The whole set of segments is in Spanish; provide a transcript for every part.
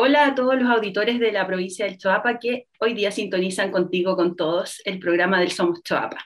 Hola a todos los auditores de la provincia del Choapa que hoy día sintonizan contigo con todos el programa del Somos Choapa.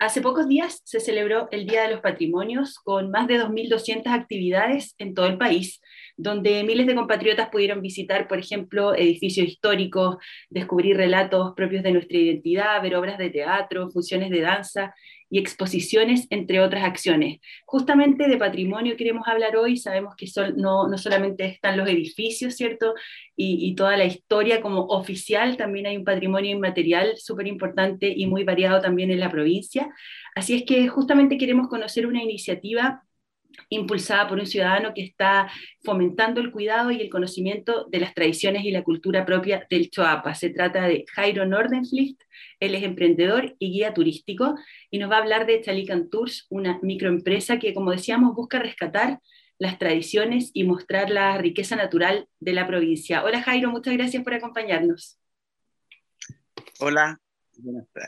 Hace pocos días se celebró el Día de los Patrimonios con más de 2.200 actividades en todo el país, donde miles de compatriotas pudieron visitar, por ejemplo, edificios históricos, descubrir relatos propios de nuestra identidad, ver obras de teatro, funciones de danza y exposiciones, entre otras acciones. Justamente de patrimonio queremos hablar hoy, sabemos que no, no, solamente están los edificios, ¿cierto? Y, y, toda la historia como oficial, también hay un patrimonio inmaterial súper importante y muy variado también en la provincia. Así es que justamente queremos conocer una iniciativa impulsada por un ciudadano que está fomentando el cuidado y el conocimiento de las tradiciones y la cultura propia del Choapa. Se trata de Jairo Nordenflicht, él es emprendedor y guía turístico y nos va a hablar de Chalican Tours, una microempresa que, como decíamos, busca rescatar las tradiciones y mostrar la riqueza natural de la provincia. Hola Jairo, muchas gracias por acompañarnos. Hola,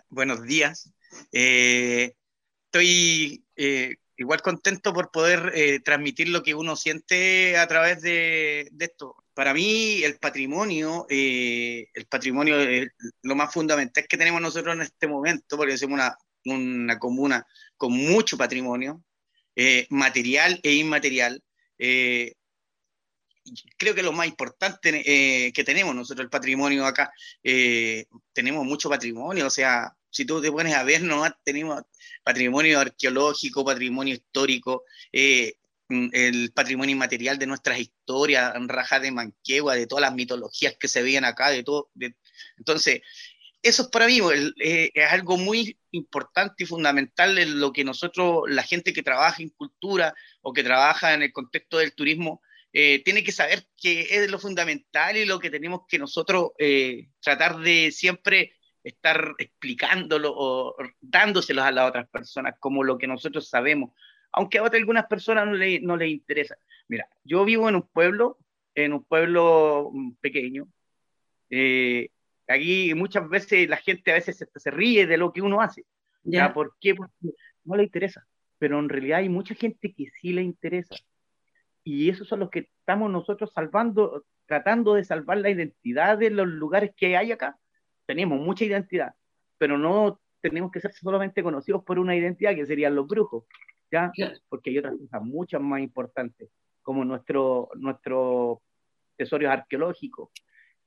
buenos días. Eh, estoy eh, igual contento por poder eh, transmitir lo que uno siente a través de, esto. Para mí el patrimonio, eh, el patrimonio es lo más fundamental que tenemos nosotros en este momento, porque somos una, una comuna con mucho patrimonio, eh, material e inmaterial. creo que lo más importante que tenemos nosotros, el patrimonio acá, tenemos mucho patrimonio, o sea, si tú te pones a ver, ¿no? tenemos patrimonio arqueológico, patrimonio histórico, eh, mm, el patrimonio inmaterial de nuestras historias, rajas de Manquegua, de todas las mitologías que se veían acá, de todo. entonces, eso es para mí eh, es algo muy importante y fundamental en lo que nosotros, la gente que trabaja en cultura o que trabaja en el contexto del turismo, eh, tiene que saber que es lo fundamental y lo que tenemos que nosotros tratar de siempre estar explicándolo o dándoselos a las otras personas como lo que nosotros sabemos, aunque a otras algunas personas no le, no les interesa. Mira, yo vivo en un pueblo, en un pueblo mm, pequeño. Eh, aquí muchas veces la gente a veces se, ríe de lo que uno hace. ¿Ya? ¿Por qué? Porque no le interesa. Pero en realidad hay mucha gente que sí le interesa. Y esos son los que estamos nosotros salvando, tratando de salvar la identidad de los lugares que hay acá tenemos mucha identidad, pero no tenemos que ser solamente conocidos por una identidad que serían los brujos, ¿ya? Porque hay otras cosas mucho más importantes, como nuestro, nuestro tesorios arqueológicos,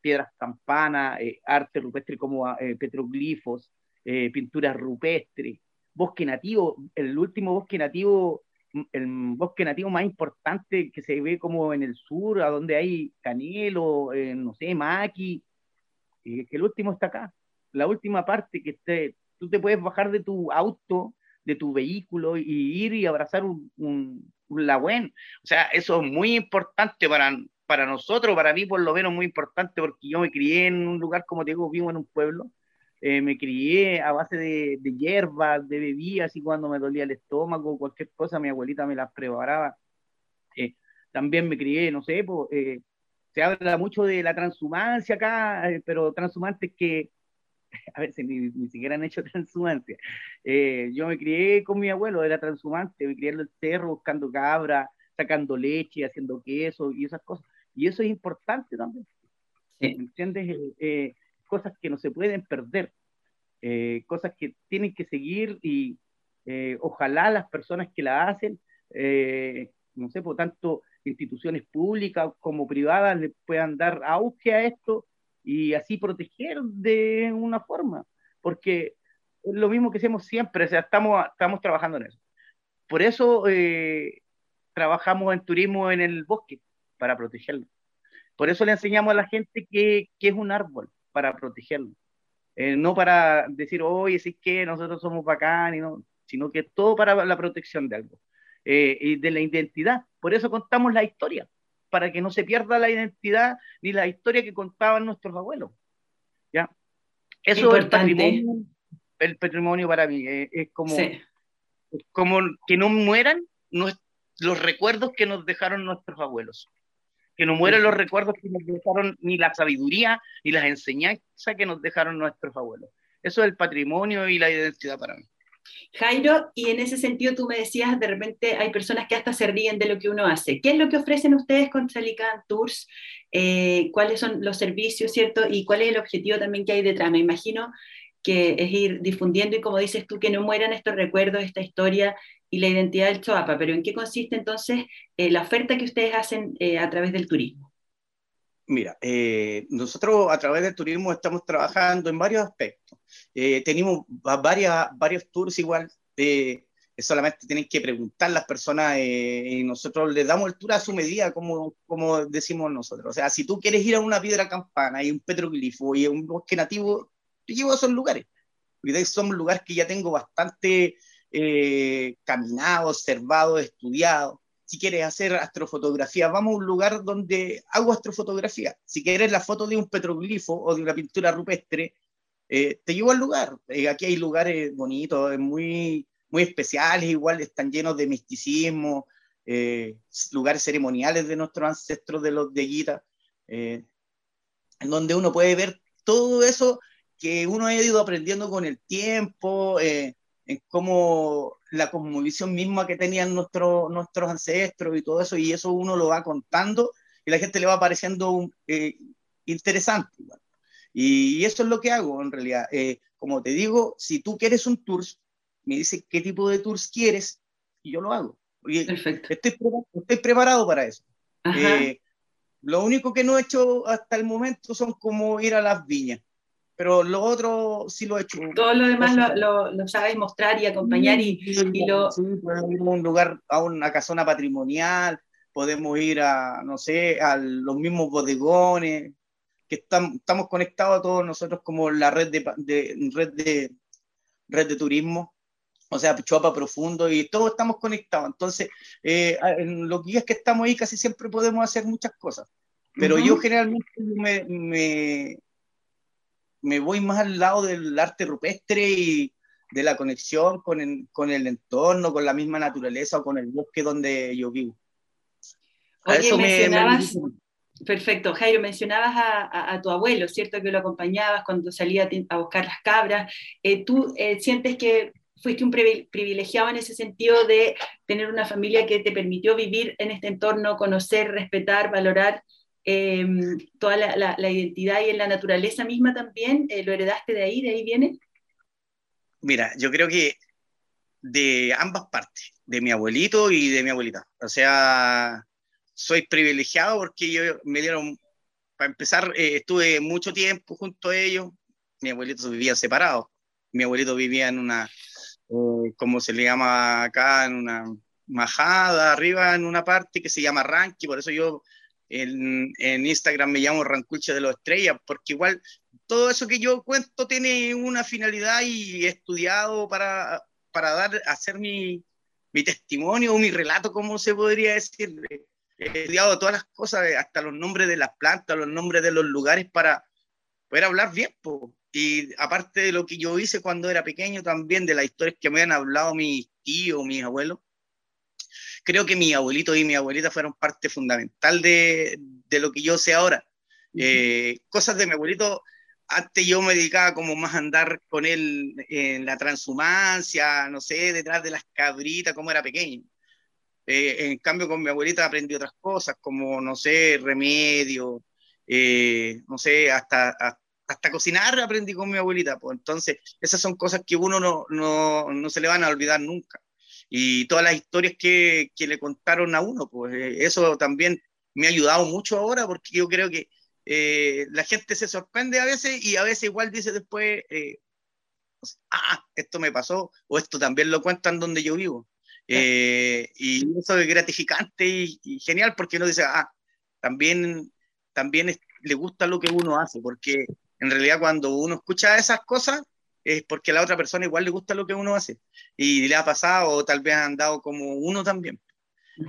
piedras campanas, eh, arte rupestre como eh, petroglifos, eh, pinturas rupestres, bosque nativo, el último bosque nativo, el bosque nativo más importante que se ve como en el sur, a donde hay canelo, no sé, maqui, que el último está acá. La última parte que esté, tú te puedes bajar de tu auto, de tu vehículo y ir y abrazar un, un, un O sea, eso es muy importante para, para nosotros, para mí por lo menos muy importante, porque yo me crié en un lugar, como te digo, vivo en un pueblo, eh, me crié a base de, de hierbas, de bebidas, y cuando me dolía el estómago, cualquier cosa, mi abuelita me las preparaba. Eh, también me crié, no sé, pues, eh, se habla mucho de la transhumancia acá, eh, pero transhumantes que, a ver, ni, ni siquiera han hecho transhumancia. Eh, yo me crié con mi abuelo, era transhumante, me crié en el cerro buscando cabra, sacando leche, haciendo queso y esas cosas. Y eso es importante también. ¿Me entiendes? Eh, cosas que no se pueden perder, cosas que tienen que seguir y ojalá las personas que la hacen, no sé, por tanto, instituciones públicas como privadas le puedan dar auge a esto y así proteger de una forma, porque es lo mismo que hacemos siempre, o sea, estamos, estamos trabajando en eso. Por eso eh, trabajamos en turismo en el bosque, para protegerlo. Por eso le enseñamos a la gente que, que es un árbol, para protegerlo. Eh, no para decir, oye, sí que nosotros somos bacán, y no, sino que todo para la protección de algo. Eh, y de la identidad. Por eso contamos la historia, para que no se pierda la identidad ni la historia que contaban nuestros abuelos. ¿ya? Eso es el patrimonio, para mí. Eh, es como, como que no mueran los recuerdos que nos dejaron nuestros abuelos. Que no mueran los recuerdos que nos dejaron, ni la sabiduría, ni las enseñanzas que nos dejaron nuestros abuelos. Eso es el patrimonio y la identidad para mí. Jairo, y en ese sentido tú me decías, de repente hay personas que hasta se ríen de lo que uno hace. ¿Qué es lo que ofrecen ustedes con Salican Tours? Eh, ¿Cuáles son los servicios, cierto? ¿Y cuál es el objetivo también que hay detrás? Me imagino que es ir difundiendo y como dices tú, que no mueran estos recuerdos, esta historia y la identidad del Choapa, pero ¿en qué consiste entonces eh, la oferta que ustedes hacen eh, a través del turismo? Mira, nosotros a través del turismo estamos trabajando en varios aspectos. tenemos varias, varios tours igual, solamente tienen que preguntar las personas y nosotros les damos el tour a su medida, como, como decimos nosotros. O sea, si tú quieres ir a una piedra campana y un petroglifo y un bosque nativo, te llevo a esos lugares. Porque son lugares que ya tengo bastante eh, caminado, observado, estudiado. Si quieres hacer astrofotografía, vamos a un lugar donde hago astrofotografía. Si quieres la foto de un petroglifo o de una pintura rupestre, eh, te llevo al lugar. Eh, aquí hay lugares bonitos, muy, muy especiales, igual están llenos de misticismo, lugares ceremoniales de nuestros ancestros de los de Guita, en donde uno puede ver todo eso que uno ha ido aprendiendo con el tiempo, eh, en cómo la cosmovisión misma que tenían nuestros nuestros ancestros y todo eso, y eso uno lo va contando y la gente le va pareciendo eh, interesante. Y, eso es lo que hago en realidad. Eh, como te digo, si tú quieres un tour, me dices qué tipo de tours quieres y yo lo hago. Perfecto. Estoy, estoy preparado para eso. lo único que no he hecho hasta el momento son como ir a las viñas pero lo otro sí lo he hecho. Todo lo demás lo, lo, sabes mostrar y acompañar y, lo... Sí, podemos ir a un lugar, a una casona patrimonial, podemos ir a, no sé, a los mismos bodegones, que estamos, estamos conectados a todos nosotros como la red de, de red de, red de turismo, o sea, Chuapa Profundo, y todos estamos conectados. Entonces, eh, en los días que estamos ahí casi siempre podemos hacer muchas cosas. Pero yo generalmente me, me voy más al lado del arte rupestre y de la conexión con el, con el entorno, con la misma naturaleza o con el bosque donde yo vivo. Oye, mencionabas, perfecto, Jairo, mencionabas a, tu abuelo, ¿cierto? Que lo acompañabas cuando salía a buscar las cabras. Eh, ¿Tú eh, sientes que fuiste un privilegiado en ese sentido de tener una familia que te permitió vivir en este entorno, conocer, respetar, valorar Em, toda la, identidad y en la naturaleza misma también, eh, ¿lo heredaste de ahí? ¿De ahí viene? Mira, yo creo que de ambas partes, de mi abuelito y de mi abuelita. O sea, soy privilegiado porque yo me dieron, para empezar, eh, estuve mucho tiempo junto a ellos. Mi abuelito vivía separado. Mi abuelito vivía en una, eh, como se le llama acá, en una majada arriba en una parte que se llama Ranqui, por eso yo en, Instagram me llamo Rancuche de los Estrellas, porque igual todo eso que yo cuento tiene una finalidad y he estudiado para, para dar, hacer mi, mi testimonio o mi relato, como se podría decir. He estudiado todas las cosas, hasta los nombres de las plantas, los nombres de los lugares para poder hablar bien. Y aparte de lo que yo hice cuando era pequeño, también de las historias que me han hablado mis tíos, mis abuelos, creo que mi abuelito y mi abuelita fueron parte fundamental de, de lo que yo sé ahora. Eh, cosas de mi abuelito, antes yo me dedicaba como más a andar con él en la transhumancia, no sé, detrás de las cabritas, como era pequeño. Eh, en cambio, con mi abuelita aprendí otras cosas, como, no sé, remedio, eh, no sé, hasta, hasta, cocinar aprendí con mi abuelita. Pues entonces, esas son cosas que uno no, no, no se le van a olvidar nunca y todas las historias que, que le contaron a uno, pues eh, eso también me ha ayudado mucho ahora porque yo creo que eh, la gente se sorprende a veces y a veces igual dice después, eh, ah, esto me pasó o esto también lo cuentan donde yo vivo. y eso es gratificante y, genial porque uno dice, ah, también, también le gusta lo que uno hace, porque en realidad cuando uno escucha esas cosas, es porque a la otra persona igual le gusta lo que uno hace y le ha pasado o tal vez han dado como uno también.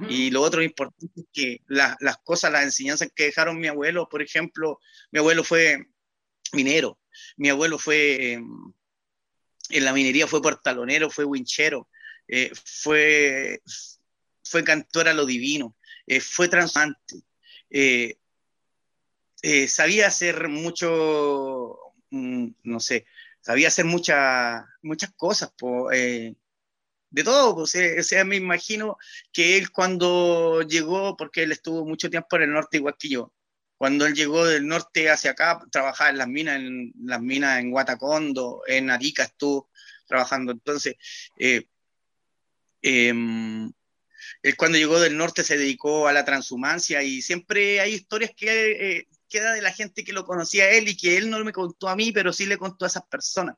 Y lo otro importante es que las cosas, las enseñanzas que dejaron mi abuelo, por ejemplo, mi abuelo fue minero, mi abuelo fue em, en la minería, fue portalonero, fue winchero, eh, fue, fue cantor a lo divino, eh, fue transante, eh, sabía hacer mucho, mm, no sé, sabía hacer muchas muchas cosas, eh, de todo, o sea, me imagino que él cuando llegó, porque él estuvo mucho tiempo en el norte igual que yo, cuando él llegó del norte hacia acá, trabajaba en las minas, en las minas en Guatacondo, en Arica estuvo trabajando. Entonces, eh, em, él cuando llegó del norte se dedicó a la transhumancia y siempre hay historias que eh, queda de la gente que lo conocía él y que él no me contó a mí, pero sí le contó a esas personas.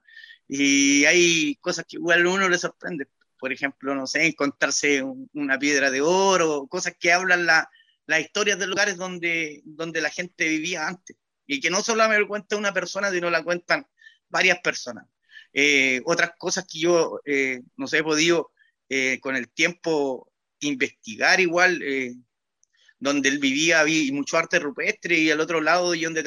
Y hay cosas que igual a uno le sorprende. Por ejemplo, no sé, encontrarse una piedra de oro, cosas que hablan la, las historias de lugares donde, donde la gente vivía antes. Y que no solo me lo cuenta una persona, sino la cuentan varias personas. Eh, otras cosas que yo, eh, no sé, he podido eh, con el tiempo investigar igual, donde él vivía, había mucho arte rupestre y al otro lado donde,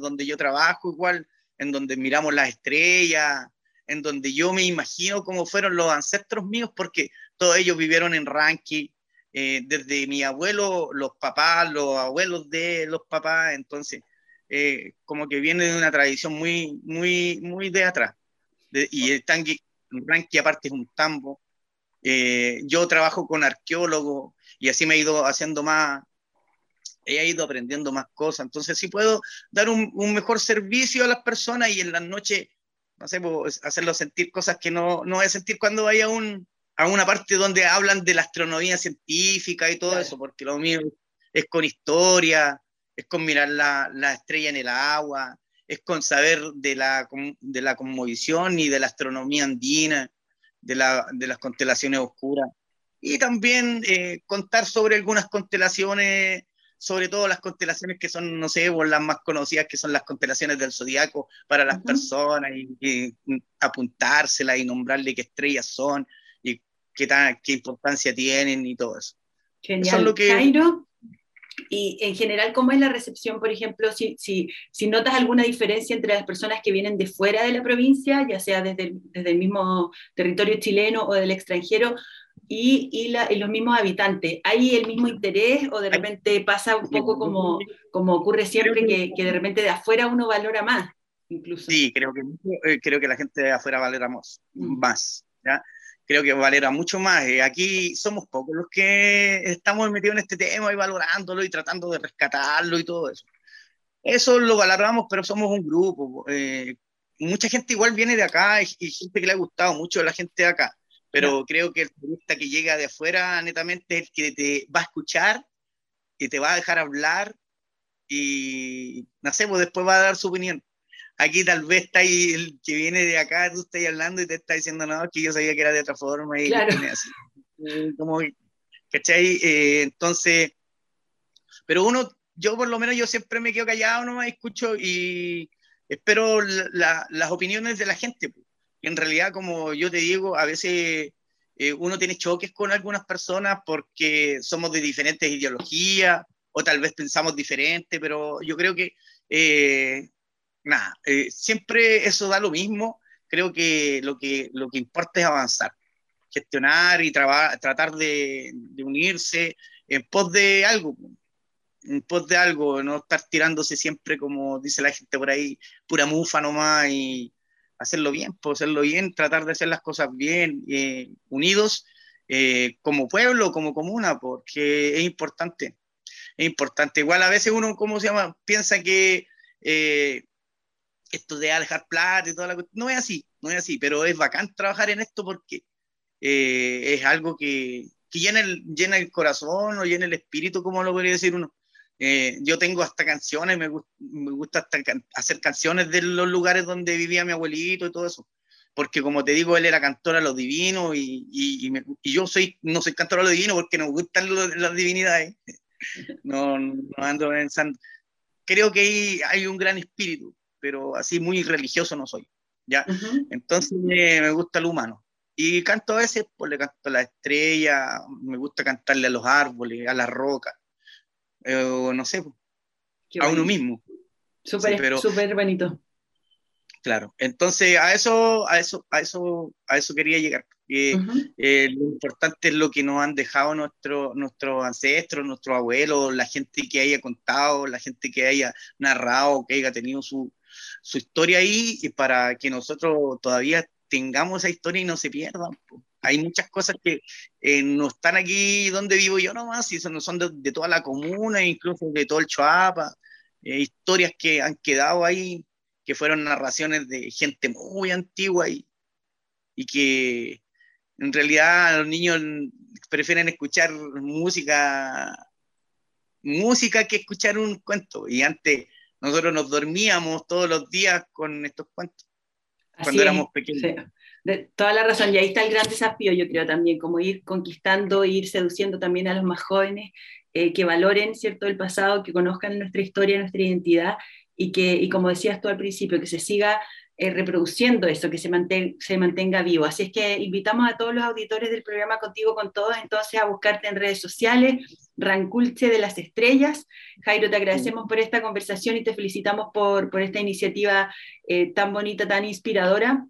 donde yo trabajo igual, en donde miramos las estrellas, en donde yo me imagino cómo fueron los ancestros míos, porque todos ellos vivieron en Ranqui, eh, desde mi abuelo, los papás, los abuelos de los papás, entonces, eh, como que viene de una tradición muy, muy, muy de atrás. y el tanque, ranking aparte es un tambo. Eh, yo trabajo con arqueólogos y así me he ido haciendo más, he ido aprendiendo más cosas. Entonces, sí puedo dar un, un mejor servicio a las personas y en las noches, no sé, pues, hacerlos sentir cosas que no, no voy a sentir cuando vaya a un, a una parte donde hablan de la astronomía científica y todo eso, porque lo mío es con historia, es con mirar la, la, estrella en el agua, es con saber de la, de la cosmovisión y de la astronomía andina, de, la, de las constelaciones oscuras. Y también eh, contar sobre algunas constelaciones, sobre todo las constelaciones que son, no sé, las más conocidas, que son las constelaciones del zodiaco para las personas, y, y apuntárselas y nombrarle qué estrellas son qué, tan, qué importancia tienen y todo eso. Genial. lo que... Jairo, y en general, ¿cómo es la recepción, por ejemplo, si, si, si, notas alguna diferencia entre las personas que vienen de fuera de la provincia, ya sea desde, desde el mismo territorio chileno o del extranjero, y, y, la, y, los mismos habitantes? ¿Hay el mismo interés o de repente pasa un poco como, como ocurre siempre, que, que de repente de afuera uno valora más? Incluso. Sí, creo que, eh, creo que la gente de afuera valora más. Mm. más ¿ya? creo que valera mucho más. Eh, aquí somos pocos los que estamos metidos en este tema y valorándolo y tratando de rescatarlo y todo eso. Eso lo valoramos, pero somos un grupo. Eh, mucha gente igual viene de acá y, gente que le ha gustado mucho la gente de acá, pero creo que el turista que llega de afuera netamente es el que te va a escuchar, y te va a dejar hablar y, no sé, pues después va a dar su opinión. Aquí tal vez está ahí el que viene de acá, tú estás hablando y te está diciendo, no, que yo sabía que era de otra forma y claro. así. Como, ¿cachai? Eh, entonces, pero uno, yo por lo menos yo siempre me quedo callado, no me escucho y espero las opiniones de la gente. En realidad, como yo te digo, a veces eh, uno tiene choques con algunas personas porque somos de diferentes ideologías o tal vez pensamos diferente, pero yo creo que eh, nada, eh, siempre eso da lo mismo. Creo que lo que, lo que importa es avanzar, gestionar y tratar de, unirse en pos de algo, en pos de algo, no estar tirándose siempre, como dice la gente por ahí, pura mufa nomás y hacerlo bien, pues hacerlo bien, tratar de hacer las cosas bien, eh, unidos eh, como pueblo, como comuna, porque es importante. Es importante. Igual a veces uno, ¿cómo se llama? Piensa que esto de dejar plata y toda la No es así, no es así, pero es bacán trabajar en esto porque eh, es algo que, que llena, llena el corazón o llena el espíritu, como lo podría decir uno. Eh, yo tengo hasta canciones, me, me gusta hasta hacer canciones de los lugares donde vivía mi abuelito y todo eso. Porque como te digo, él era cantor a los divinos y, y, y, yo soy, no soy cantor a los divinos porque nos gustan las divinidades. No, no ando pensando. Creo que hay, hay un gran espíritu pero así muy religioso no soy, ¿ya? Entonces me gusta lo humano. Y canto a veces, pues le canto a la estrella, me gusta cantarle a los árboles, a las rocas, eh, no sé, pues, a uno mismo. Súper súper bonito. Claro, entonces a eso, a eso, a eso, a eso quería llegar. Eh, lo importante es lo que nos han dejado nuestro, nuestros ancestros, nuestros abuelos, la gente que haya contado, la gente que haya narrado, que haya tenido su, su historia ahí y para que nosotros todavía tengamos esa historia y no se pierdan. Hay muchas cosas que eh, no están aquí donde vivo yo nomás, y son, son de, toda la comuna, incluso de todo el Choapa, eh, historias que han quedado ahí, que fueron narraciones de gente muy antigua y, y que en realidad los niños prefieren escuchar música música que escuchar un cuento. Y antes nosotros nos dormíamos todos los días con estos cuentos, cuando éramos pequeños. Toda la razón, y ahí está el gran desafío, yo creo también, como ir conquistando, ir seduciendo también a los más jóvenes, eh, que valoren, ¿cierto?, el pasado, que conozcan nuestra historia, nuestra identidad, y que, y como decías tú al principio, que se siga eh, reproduciendo eso, que se, se mantenga vivo. Así es que invitamos a todos los auditores del programa Contigo con Todos entonces a buscarte en redes sociales, Ranculche de las Estrellas. Jairo, te agradecemos por esta conversación y te felicitamos por, por esta iniciativa eh, tan bonita, tan inspiradora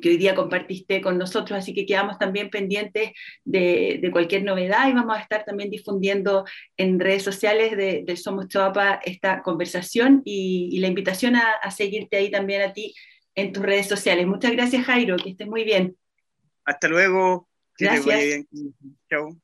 que hoy día compartiste con nosotros, así que quedamos también pendientes de, de cualquier novedad y vamos a estar también difundiendo en redes sociales de, Somos Choapa esta conversación y, y la invitación a, a, seguirte ahí también a ti en tus redes sociales. Muchas gracias, Jairo, que estés muy bien. Hasta luego. Gracias. Chao.